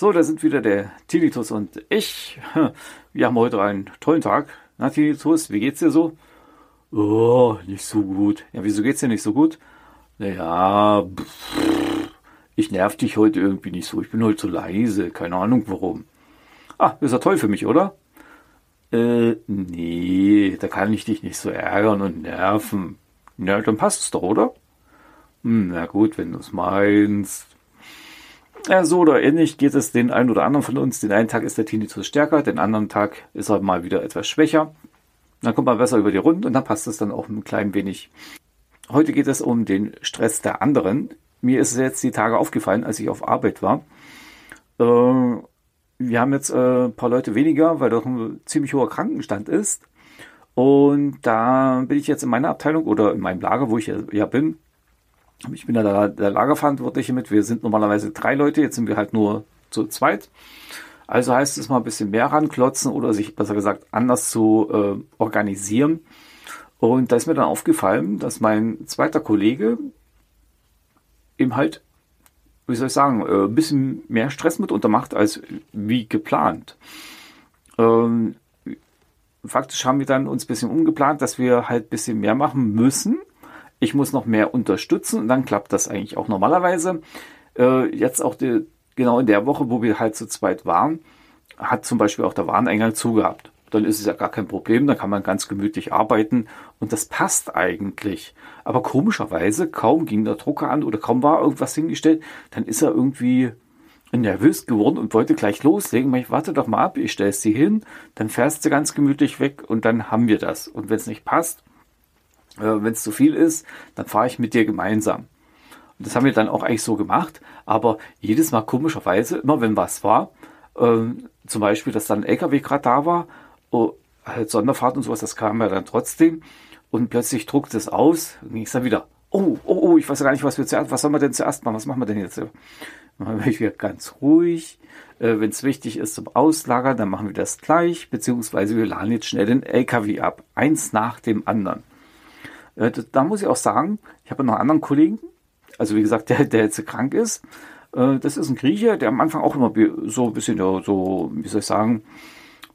So, da sind wieder der Tinnitus und ich. Wir haben heute einen tollen Tag. Na, Tinnitus, wie geht's dir so? Oh, nicht so gut. Ja, wieso geht's dir nicht so gut? Naja, ich nerv dich heute irgendwie nicht so. Ich bin heute so leise. Keine Ahnung warum. Ah, ist ja toll für mich, oder? Äh, nee, da kann ich dich nicht so ärgern und nerven. Na, dann passt es doch, oder? Hm, na gut, wenn du es meinst. Ja, so oder ähnlich geht es den einen oder anderen von uns. Den einen Tag ist der Tinnitus stärker, den anderen Tag ist er mal wieder etwas schwächer. Dann kommt man besser über die Runden und dann passt es dann auch ein klein wenig. Heute geht es um den Stress der anderen. Mir ist es jetzt die Tage aufgefallen, als ich auf Arbeit war. Äh, wir haben jetzt äh, ein paar Leute weniger, weil doch ein ziemlich hoher Krankenstand ist. Und da bin ich jetzt in meiner Abteilung oder in meinem Lager, wo ich ja bin, ich bin ja der, der Lagerverantwortliche mit. Wir sind normalerweise drei Leute, jetzt sind wir halt nur zu zweit. Also heißt es mal ein bisschen mehr ranklotzen oder sich besser gesagt anders zu äh, organisieren. Und da ist mir dann aufgefallen, dass mein zweiter Kollege eben halt, wie soll ich sagen, äh, ein bisschen mehr Stress mitunter macht als wie geplant. Ähm, faktisch haben wir dann uns ein bisschen umgeplant, dass wir halt ein bisschen mehr machen müssen ich muss noch mehr unterstützen und dann klappt das eigentlich auch normalerweise. Äh, jetzt auch die, genau in der Woche, wo wir halt zu zweit waren, hat zum Beispiel auch der Wareneingang zugehabt. Dann ist es ja gar kein Problem, dann kann man ganz gemütlich arbeiten und das passt eigentlich. Aber komischerweise, kaum ging der Drucker an oder kaum war irgendwas hingestellt, dann ist er irgendwie nervös geworden und wollte gleich loslegen. Ich warte doch mal ab, ich stelle sie hin, dann fährst du ganz gemütlich weg und dann haben wir das. Und wenn es nicht passt, äh, wenn es zu viel ist, dann fahre ich mit dir gemeinsam. Und das haben wir dann auch eigentlich so gemacht, aber jedes Mal komischerweise, immer wenn was war, äh, zum Beispiel, dass dann ein LKW gerade da war, oh, halt Sonderfahrt und sowas, das kam ja dann trotzdem und plötzlich druckt es aus, ging es dann wieder, oh, oh, oh, ich weiß ja gar nicht, was wir zuerst, was sollen wir denn zuerst machen, was machen wir denn jetzt? Dann bin ich wieder ganz ruhig. Äh, Wenn es wichtig ist zum Auslagern, dann machen wir das gleich, beziehungsweise wir laden jetzt schnell den LKW ab. Eins nach dem anderen. Äh, da muss ich auch sagen, ich habe noch einen anderen Kollegen, also wie gesagt, der, der jetzt krank ist. Äh, das ist ein Grieche, der am Anfang auch immer so ein bisschen, so, wie soll ich sagen,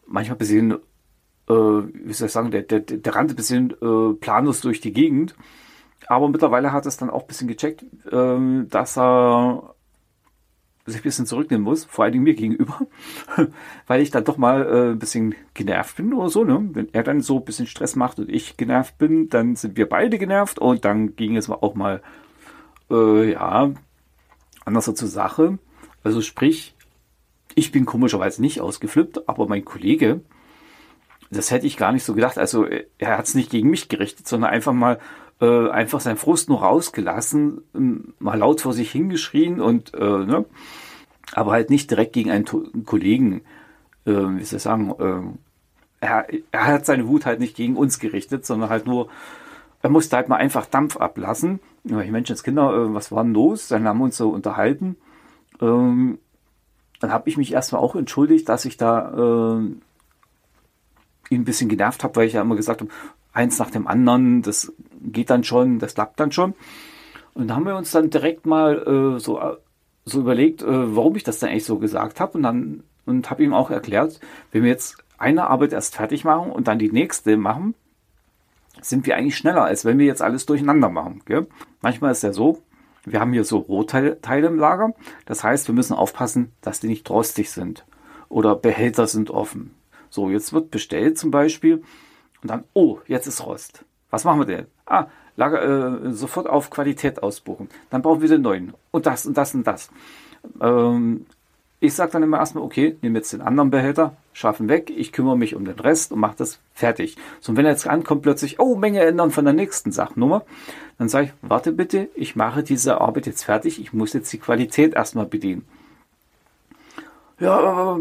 manchmal ein bisschen, äh, wie soll ich sagen, der, der, der rannte ein bisschen planlos durch die Gegend. Aber mittlerweile hat es dann auch ein bisschen gecheckt, dass er sich ein bisschen zurücknehmen muss, vor allen Dingen mir gegenüber, weil ich dann doch mal äh, ein bisschen genervt bin oder so. Ne? Wenn er dann so ein bisschen Stress macht und ich genervt bin, dann sind wir beide genervt und dann ging es auch mal, äh, ja, anders zur Sache. Also sprich, ich bin komischerweise nicht ausgeflippt, aber mein Kollege, das hätte ich gar nicht so gedacht. Also er hat es nicht gegen mich gerichtet, sondern einfach mal äh, einfach seinen Frust nur rausgelassen, ähm, mal laut vor sich hingeschrien und äh, ne, aber halt nicht direkt gegen einen, einen Kollegen, äh, wie soll ich sagen, äh, er, er hat seine Wut halt nicht gegen uns gerichtet, sondern halt nur, er musste halt mal einfach Dampf ablassen. Ich Menschenskinder, äh, was war denn los? Dann haben wir uns so unterhalten. Ähm, dann habe ich mich erstmal auch entschuldigt, dass ich da äh, ihn ein bisschen genervt habe, weil ich ja immer gesagt habe, eins nach dem anderen, das geht dann schon, das klappt dann schon. Und da haben wir uns dann direkt mal äh, so, so überlegt, äh, warum ich das denn eigentlich so gesagt habe. Und dann und habe ihm auch erklärt, wenn wir jetzt eine Arbeit erst fertig machen und dann die nächste machen, sind wir eigentlich schneller, als wenn wir jetzt alles durcheinander machen. Gell? Manchmal ist ja so, wir haben hier so Rohteile im Lager. Das heißt, wir müssen aufpassen, dass die nicht rostig sind. Oder Behälter sind offen. So, jetzt wird bestellt zum Beispiel und dann, oh, jetzt ist Rost. Was machen wir denn? Ah, Lager, äh, sofort auf Qualität ausbuchen. Dann brauchen wir den neuen. Und das und das und das. Ähm, ich sage dann immer erstmal, okay, nehme jetzt den anderen Behälter, schaffen weg, ich kümmere mich um den Rest und mache das fertig. So, und wenn er jetzt ankommt, plötzlich, oh, Menge ändern von der nächsten Sachnummer, dann sage ich, warte bitte, ich mache diese Arbeit jetzt fertig, ich muss jetzt die Qualität erstmal bedienen. Ja,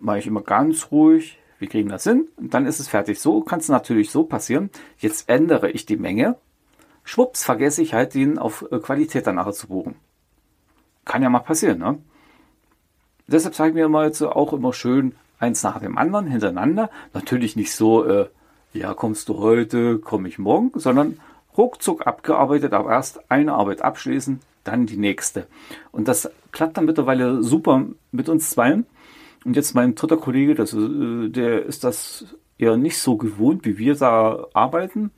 mache ich immer ganz ruhig, wir kriegen das hin und dann ist es fertig. So kann es natürlich so passieren. Jetzt ändere ich die Menge. Schwupps, vergesse ich halt, den auf äh, Qualität dann nachher zu buchen. Kann ja mal passieren, ne? Deshalb sage ich mir mal jetzt auch immer schön eins nach dem anderen hintereinander. Natürlich nicht so, äh, ja, kommst du heute, komme ich morgen, sondern ruckzuck abgearbeitet, aber erst eine Arbeit abschließen, dann die nächste. Und das klappt dann mittlerweile super mit uns zweien. Und jetzt mein dritter Kollege, das, äh, der ist das eher nicht so gewohnt, wie wir da arbeiten.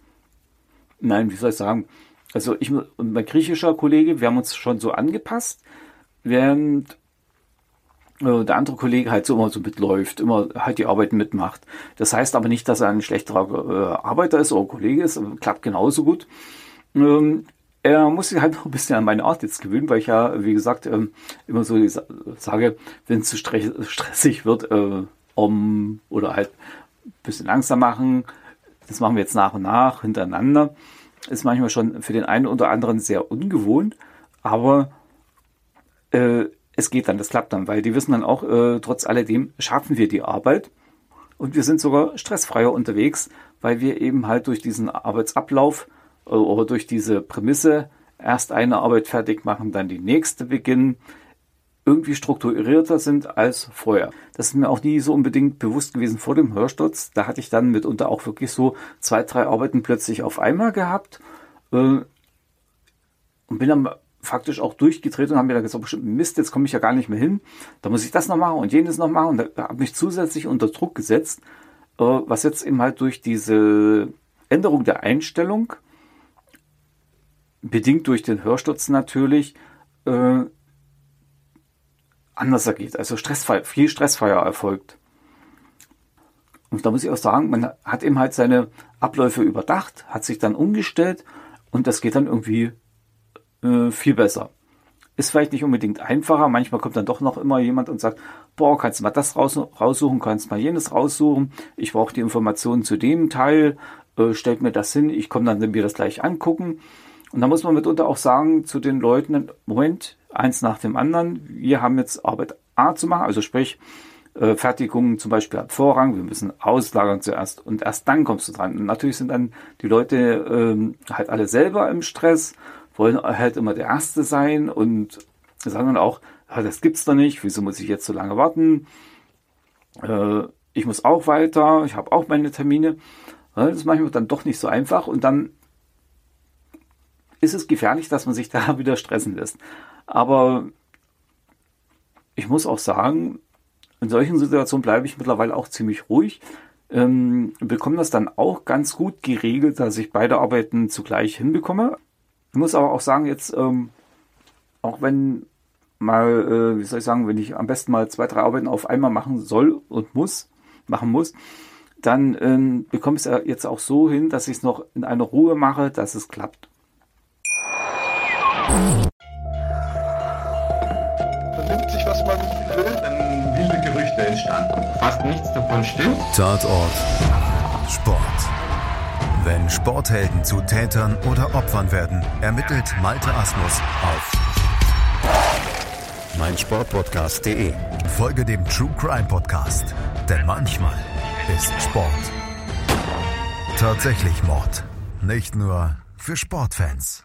Nein, wie soll ich sagen? Also ich und mein griechischer Kollege, wir haben uns schon so angepasst, während äh, der andere Kollege halt so immer so mitläuft, immer halt die Arbeiten mitmacht. Das heißt aber nicht, dass er ein schlechterer äh, Arbeiter ist oder Kollege ist, klappt genauso gut. Ähm, er muss sich halt noch ein bisschen an meine Art jetzt gewöhnen, weil ich ja, wie gesagt, ähm, immer so sage, wenn es zu stressig wird, äh, um oder halt ein bisschen langsam machen, das machen wir jetzt nach und nach hintereinander, ist manchmal schon für den einen oder anderen sehr ungewohnt, aber äh, es geht dann, das klappt dann, weil die wissen dann auch, äh, trotz alledem schaffen wir die Arbeit und wir sind sogar stressfreier unterwegs, weil wir eben halt durch diesen Arbeitsablauf äh, oder durch diese Prämisse erst eine Arbeit fertig machen, dann die nächste beginnen, irgendwie strukturierter sind als vorher. Das ist mir auch nie so unbedingt bewusst gewesen vor dem Hörsturz. Da hatte ich dann mitunter auch wirklich so zwei, drei Arbeiten plötzlich auf einmal gehabt äh, und bin dann faktisch auch durchgedreht und haben mir dann gesagt, bestimmt Mist, jetzt komme ich ja gar nicht mehr hin. Da muss ich das noch machen und jenes noch machen. Und da habe mich zusätzlich unter Druck gesetzt, äh, was jetzt eben halt durch diese Änderung der Einstellung, bedingt durch den Hörsturz natürlich, äh, anders ergeht. Also stressfrei, viel stressfreier erfolgt. Und da muss ich auch sagen, man hat eben halt seine Abläufe überdacht, hat sich dann umgestellt und das geht dann irgendwie äh, viel besser. Ist vielleicht nicht unbedingt einfacher. Manchmal kommt dann doch noch immer jemand und sagt, boah, kannst du mal das raus, raussuchen, kannst mal jenes raussuchen. Ich brauche die Informationen zu dem Teil. Äh, stellt mir das hin. Ich komme dann mir das gleich angucken. Und da muss man mitunter auch sagen zu den Leuten, Moment, eins nach dem anderen. Wir haben jetzt Arbeit A zu machen, also sprich, äh, Fertigung zum Beispiel hat Vorrang, wir müssen auslagern zuerst und erst dann kommst du dran. Und natürlich sind dann die Leute ähm, halt alle selber im Stress wollen halt immer der Erste sein und sagen dann auch, ja, das gibt's doch nicht, wieso muss ich jetzt so lange warten? Äh, ich muss auch weiter, ich habe auch meine Termine. Das ist manchmal dann doch nicht so einfach und dann ist es gefährlich, dass man sich da wieder stressen lässt. Aber ich muss auch sagen, in solchen Situationen bleibe ich mittlerweile auch ziemlich ruhig. Ähm, bekomme das dann auch ganz gut geregelt, dass ich beide Arbeiten zugleich hinbekomme. Ich muss aber auch sagen, jetzt, ähm, auch wenn mal, äh, wie soll ich sagen, wenn ich am besten mal zwei, drei Arbeiten auf einmal machen soll und muss, machen muss, dann ähm, bekomme ich es jetzt auch so hin, dass ich es noch in einer Ruhe mache, dass es klappt. Man nimmt sich, was man will. Dann wilde Gerüchte entstanden. Fast nichts davon stimmt. Tatort. Sport. Wenn Sporthelden zu Tätern oder Opfern werden, ermittelt Malte Asmus auf meinsportpodcast.de. Folge dem True Crime Podcast, denn manchmal ist Sport tatsächlich Mord. Nicht nur für Sportfans.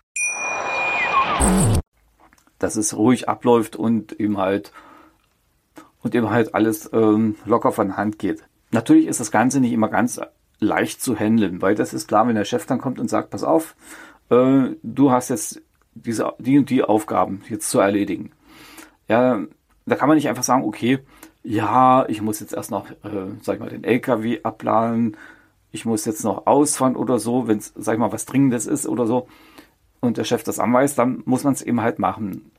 Dass es ruhig abläuft und eben halt und eben halt alles ähm, locker von Hand geht. Natürlich ist das Ganze nicht immer ganz leicht zu handeln, weil das ist klar, wenn der Chef dann kommt und sagt, pass auf, äh, du hast jetzt diese, die und die Aufgaben jetzt zu erledigen. Ja, da kann man nicht einfach sagen, okay, ja, ich muss jetzt erst noch, äh, sag ich mal, den LKW abladen, ich muss jetzt noch ausfahren oder so, wenn es, sag ich mal, was Dringendes ist oder so, und der Chef das anweist, dann muss man es eben halt machen.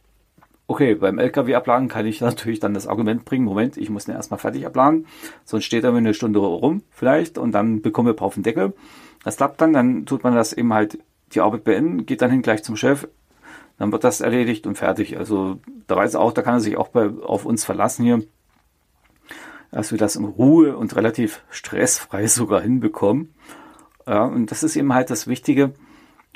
Okay, beim LKW abladen kann ich natürlich dann das Argument bringen, Moment, ich muss den erstmal fertig abladen, sonst steht er mir eine Stunde rum vielleicht und dann bekomme ich auf den Deckel. Das klappt dann, dann tut man das eben halt die Arbeit beenden, geht dann hin gleich zum Chef, dann wird das erledigt und fertig. Also da weiß er auch, da kann er sich auch bei, auf uns verlassen hier, dass wir das in Ruhe und relativ stressfrei sogar hinbekommen. Ja, und das ist eben halt das Wichtige,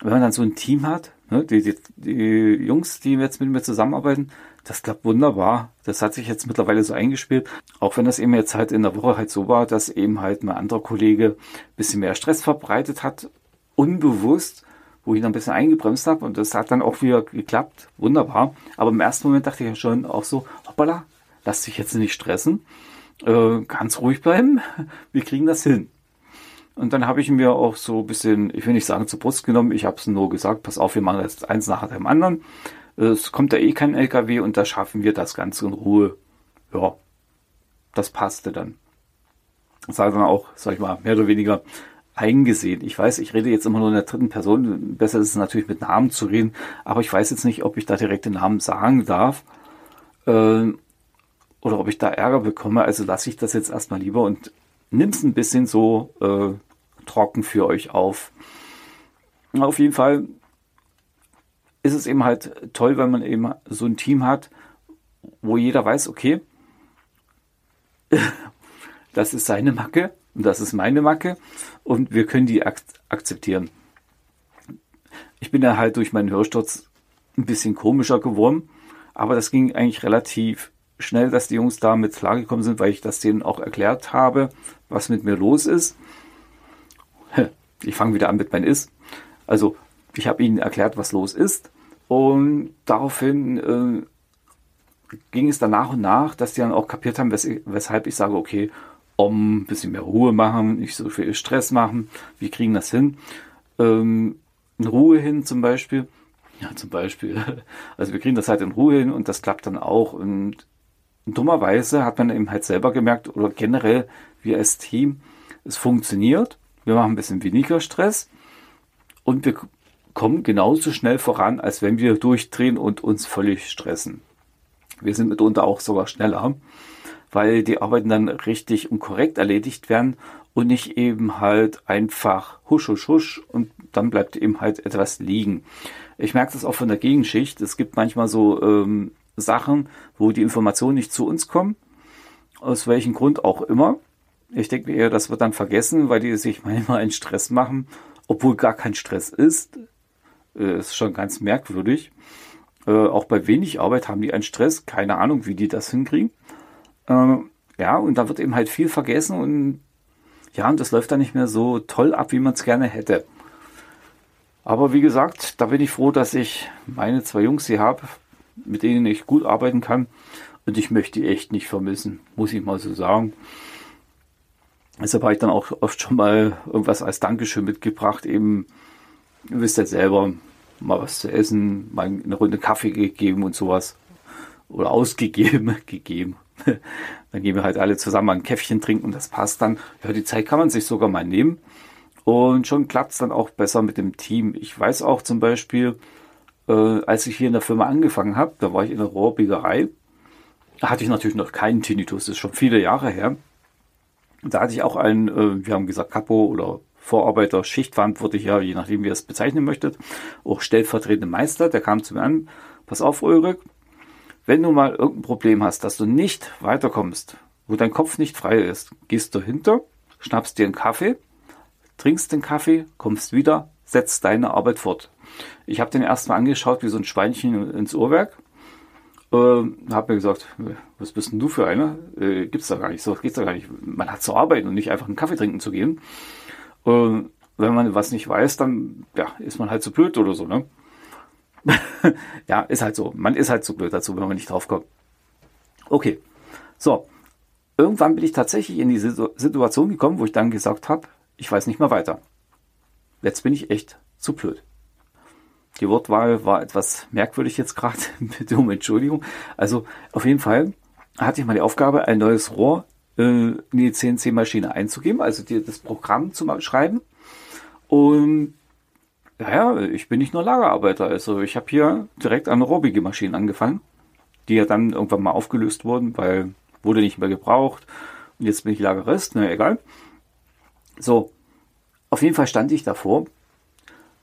wenn man dann so ein Team hat, Ne, die, die, die Jungs, die jetzt mit mir zusammenarbeiten, das klappt wunderbar. Das hat sich jetzt mittlerweile so eingespielt. Auch wenn das eben jetzt halt in der Woche halt so war, dass eben halt ein anderer Kollege bisschen mehr Stress verbreitet hat, unbewusst, wo ich dann ein bisschen eingebremst habe und das hat dann auch wieder geklappt. Wunderbar. Aber im ersten Moment dachte ich ja schon auch so, hoppala, lass dich jetzt nicht stressen. Äh, ganz ruhig bleiben. Wir kriegen das hin. Und dann habe ich mir auch so ein bisschen, ich will nicht sagen zur Brust genommen, ich habe es nur gesagt, pass auf, wir machen jetzt eins nach dem anderen. Es kommt da eh kein LKW und da schaffen wir das Ganze in Ruhe. Ja, das passte dann. Das war dann auch, sag ich mal, mehr oder weniger eingesehen. Ich weiß, ich rede jetzt immer nur in der dritten Person. Besser ist es natürlich mit Namen zu reden, aber ich weiß jetzt nicht, ob ich da direkt den Namen sagen darf äh, oder ob ich da Ärger bekomme. Also lasse ich das jetzt erstmal lieber und nimm's ein bisschen so äh, trocken für euch auf. Auf jeden Fall ist es eben halt toll, wenn man eben so ein Team hat, wo jeder weiß, okay, das ist seine Macke und das ist meine Macke und wir können die ak akzeptieren. Ich bin da halt durch meinen Hörsturz ein bisschen komischer geworden, aber das ging eigentlich relativ schnell, dass die Jungs da mit klargekommen sind, weil ich das denen auch erklärt habe, was mit mir los ist. Ich fange wieder an mit mein Ist. Also ich habe ihnen erklärt, was los ist und daraufhin äh, ging es dann nach und nach, dass die dann auch kapiert haben, wes weshalb ich sage, okay, um ein bisschen mehr Ruhe machen, nicht so viel Stress machen, wir kriegen das hin. Ähm, in Ruhe hin zum Beispiel. Ja, zum Beispiel. Also wir kriegen das halt in Ruhe hin und das klappt dann auch. Und dummerweise hat man eben halt selber gemerkt, oder generell wir als Team, es funktioniert. Wir machen ein bisschen weniger Stress und wir kommen genauso schnell voran, als wenn wir durchdrehen und uns völlig stressen. Wir sind mitunter auch sogar schneller weil die Arbeiten dann richtig und korrekt erledigt werden und nicht eben halt einfach husch, husch, husch und dann bleibt eben halt etwas liegen. Ich merke das auch von der Gegenschicht. Es gibt manchmal so ähm, Sachen, wo die Informationen nicht zu uns kommen, aus welchem Grund auch immer. Ich denke mir eher, das wird dann vergessen, weil die sich manchmal einen Stress machen, obwohl gar kein Stress ist. Äh, ist schon ganz merkwürdig. Äh, auch bei wenig Arbeit haben die einen Stress. Keine Ahnung, wie die das hinkriegen. Ähm, ja, und da wird eben halt viel vergessen und ja, und das läuft dann nicht mehr so toll ab, wie man es gerne hätte. Aber wie gesagt, da bin ich froh, dass ich meine zwei Jungs hier habe, mit denen ich gut arbeiten kann. Und ich möchte die echt nicht vermissen, muss ich mal so sagen. Deshalb habe ich dann auch oft schon mal irgendwas als Dankeschön mitgebracht. Eben, ihr wisst ja selber, mal was zu essen, mal eine Runde Kaffee gegeben und sowas. Oder ausgegeben, gegeben, dann gehen wir halt alle zusammen ein Käffchen trinken und das passt dann. Ja, die Zeit kann man sich sogar mal nehmen. Und schon klappt es dann auch besser mit dem Team. Ich weiß auch zum Beispiel, äh, als ich hier in der Firma angefangen habe, da war ich in der Rohrbiegerei, da hatte ich natürlich noch keinen Tinnitus, das ist schon viele Jahre her. Da hatte ich auch einen, äh, wir haben gesagt, Kapo oder Vorarbeiter, Schichtverantwortlicher, je nachdem, wie ihr es bezeichnen möchtet, auch stellvertretende Meister, der kam zu mir an, pass auf, Ulrich, wenn du mal irgendein Problem hast, dass du nicht weiterkommst, wo dein Kopf nicht frei ist, gehst du hinter, schnappst dir einen Kaffee, trinkst den Kaffee, kommst wieder, setzt deine Arbeit fort. Ich habe den erstmal angeschaut wie so ein Schweinchen ins Uhrwerk. Äh, habe mir gesagt, was bist denn du für einer? Äh, gibt's da gar nicht, so geht's da gar nicht. Man hat zu arbeiten und nicht einfach einen Kaffee trinken zu gehen. Äh, wenn man was nicht weiß, dann ja, ist man halt zu blöd oder so, ne? ja, ist halt so. Man ist halt zu blöd dazu, wenn man nicht drauf kommt. Okay. So. Irgendwann bin ich tatsächlich in die Situation gekommen, wo ich dann gesagt habe, ich weiß nicht mehr weiter. Jetzt bin ich echt zu blöd. Die Wortwahl war etwas merkwürdig jetzt gerade, bitte um Entschuldigung. Also auf jeden Fall hatte ich mal die Aufgabe, ein neues Rohr äh, in die CNC-Maschine einzugeben, also dir das Programm zu schreiben. Und ja, ich bin nicht nur Lagerarbeiter. Also ich habe hier direkt an robbige Maschinen angefangen, die ja dann irgendwann mal aufgelöst wurden, weil wurde nicht mehr gebraucht. Und jetzt bin ich Lagerist, na egal. So, auf jeden Fall stand ich davor,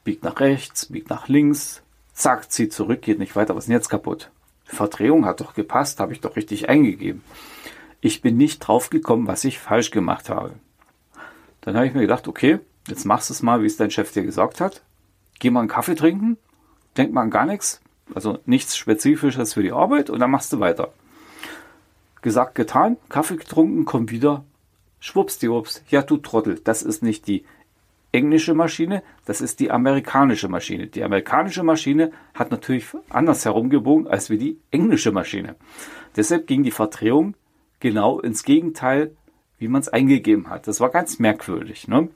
biegt nach rechts, biegt nach links, zack, zieht zurück, geht nicht weiter, was ist denn jetzt kaputt? Verdrehung hat doch gepasst, habe ich doch richtig eingegeben. Ich bin nicht drauf gekommen, was ich falsch gemacht habe. Dann habe ich mir gedacht, okay, jetzt machst du es mal, wie es dein Chef dir gesagt hat geh mal einen Kaffee trinken, denk mal an gar nichts, also nichts Spezifisches für die Arbeit und dann machst du weiter. Gesagt, getan, Kaffee getrunken, komm wieder, schwuppsdiwupps, ja du Trottel, das ist nicht die englische Maschine, das ist die amerikanische Maschine. Die amerikanische Maschine hat natürlich anders herumgebogen als wie die englische Maschine. Deshalb ging die Verdrehung genau ins Gegenteil, wie man es eingegeben hat. Das war ganz merkwürdig. Ne?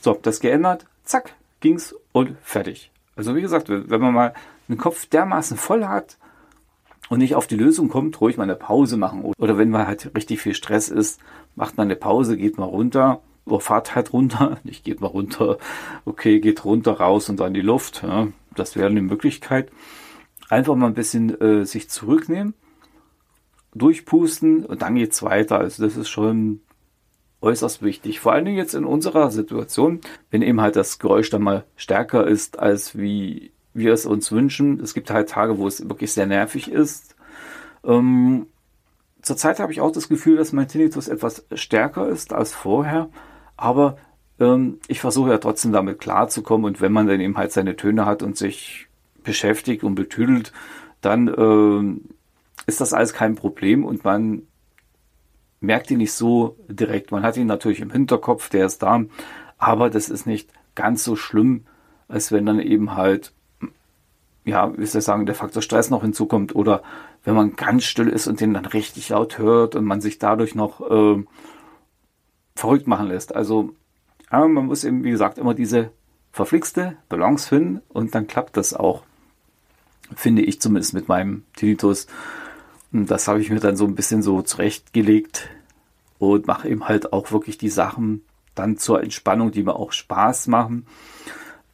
So, das geändert, zack, ging's und fertig. Also wie gesagt, wenn man mal den Kopf dermaßen voll hat und nicht auf die Lösung kommt, ruhig mal eine Pause machen. Oder wenn man halt richtig viel Stress ist, macht man eine Pause, geht mal runter fahrt halt runter. Nicht geht mal runter, okay, geht runter, raus und dann die Luft. Ja, das wäre eine Möglichkeit. Einfach mal ein bisschen äh, sich zurücknehmen, durchpusten und dann geht's weiter. Also das ist schon äußerst wichtig. Vor allen Dingen jetzt in unserer Situation, wenn eben halt das Geräusch dann mal stärker ist, als wie wir es uns wünschen. Es gibt halt Tage, wo es wirklich sehr nervig ist. Ähm, zurzeit habe ich auch das Gefühl, dass mein Tinnitus etwas stärker ist als vorher, aber ähm, ich versuche ja trotzdem damit klarzukommen und wenn man dann eben halt seine Töne hat und sich beschäftigt und betüdelt, dann ähm, ist das alles kein Problem und man merkt ihn nicht so direkt. Man hat ihn natürlich im Hinterkopf, der ist da, aber das ist nicht ganz so schlimm, als wenn dann eben halt, ja, wie soll ich sagen, der Faktor Stress noch hinzukommt oder wenn man ganz still ist und den dann richtig laut hört und man sich dadurch noch äh, verrückt machen lässt. Also man muss eben, wie gesagt, immer diese verflixte Balance finden und dann klappt das auch. Finde ich zumindest mit meinem Tinnitus. Und das habe ich mir dann so ein bisschen so zurechtgelegt und mache eben halt auch wirklich die Sachen dann zur Entspannung, die mir auch Spaß machen.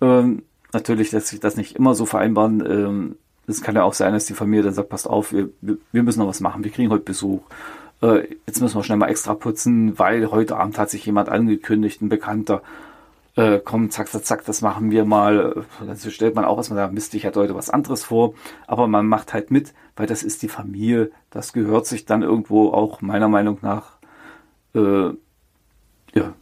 Ähm, natürlich lässt sich das nicht immer so vereinbaren. Ähm, es kann ja auch sein, dass die Familie dann sagt, passt auf, wir, wir müssen noch was machen, wir kriegen heute Besuch. Äh, jetzt müssen wir schnell mal extra putzen, weil heute Abend hat sich jemand angekündigt, ein Bekannter. Äh, komm, zack, zack, zack, das machen wir mal. Dann stellt man auch erstmal da, Mist, ich hatte heute was anderes vor. Aber man macht halt mit, weil das ist die Familie. Das gehört sich dann irgendwo auch meiner Meinung nach, äh, ja,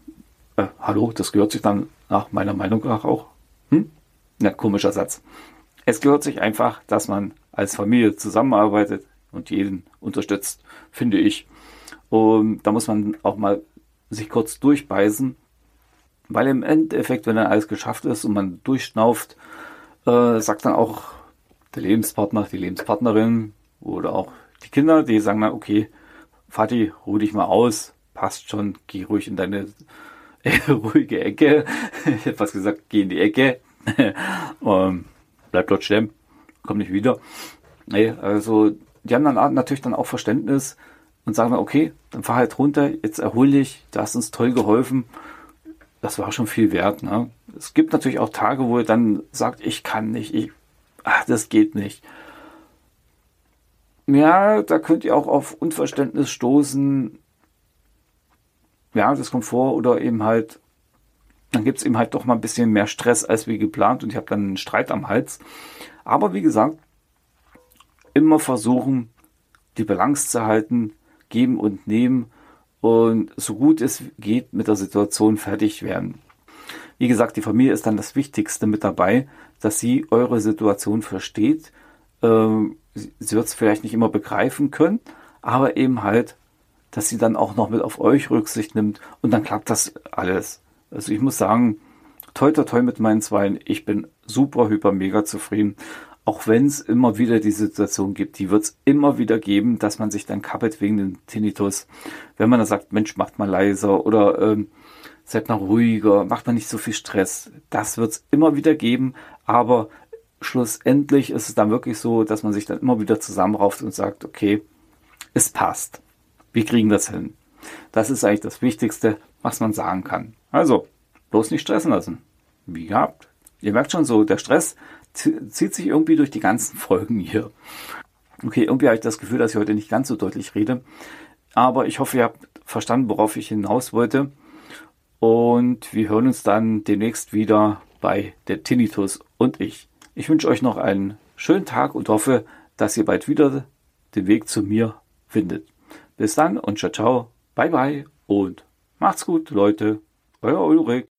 äh, hallo, das gehört sich dann nach meiner Meinung nach auch. Hm? Na, komischer Satz. Es gehört sich einfach, dass man als Familie zusammenarbeitet und jeden unterstützt, finde ich. Und da muss man auch mal sich kurz durchbeißen, weil im Endeffekt, wenn dann alles geschafft ist und man durchschnauft, äh, sagt dann auch der Lebenspartner, die Lebenspartnerin oder auch die Kinder, die sagen dann, okay, Vati, ruh dich mal aus, passt schon, geh ruhig in deine ruhige Ecke. ich hätte fast gesagt, geh in die Ecke. ähm, bleib dort stehen, komm nicht wieder. Nee, also die haben dann natürlich dann auch Verständnis und sagen dann, okay, dann fahr halt runter, jetzt erhol dich, du hast uns toll geholfen. Das war schon viel wert. Ne? Es gibt natürlich auch Tage, wo er dann sagt, ich kann nicht, ich, ach, das geht nicht. Ja, da könnt ihr auch auf Unverständnis stoßen. Ja, das kommt vor oder eben halt dann gibt es eben halt doch mal ein bisschen mehr Stress als wie geplant und ich habe dann einen Streit am Hals. Aber wie gesagt, immer versuchen, die Balance zu halten, geben und nehmen und so gut es geht mit der Situation fertig werden. Wie gesagt, die Familie ist dann das Wichtigste mit dabei, dass sie eure Situation versteht. Ähm, sie wird es vielleicht nicht immer begreifen können, aber eben halt, dass sie dann auch noch mit auf euch Rücksicht nimmt und dann klappt das alles. Also ich muss sagen, toi toi toi mit meinen Zweien, ich bin super, hyper, mega zufrieden. Auch wenn es immer wieder die Situation gibt, die wird es immer wieder geben, dass man sich dann kappelt wegen dem Tinnitus. Wenn man dann sagt, Mensch, macht mal leiser oder ähm, seid mal ruhiger, macht man nicht so viel Stress. Das wird es immer wieder geben, aber schlussendlich ist es dann wirklich so, dass man sich dann immer wieder zusammenrauft und sagt, okay, es passt. Wir kriegen das hin. Das ist eigentlich das Wichtigste, was man sagen kann. Also, bloß nicht stressen lassen. Wie gehabt. Ihr merkt schon so, der Stress zieht sich irgendwie durch die ganzen Folgen hier. Okay, irgendwie habe ich das Gefühl, dass ich heute nicht ganz so deutlich rede. Aber ich hoffe, ihr habt verstanden, worauf ich hinaus wollte. Und wir hören uns dann demnächst wieder bei der Tinnitus und ich. Ich wünsche euch noch einen schönen Tag und hoffe, dass ihr bald wieder den Weg zu mir findet. Bis dann und ciao, ciao, bye bye und macht's gut, Leute. Euer Ulrich.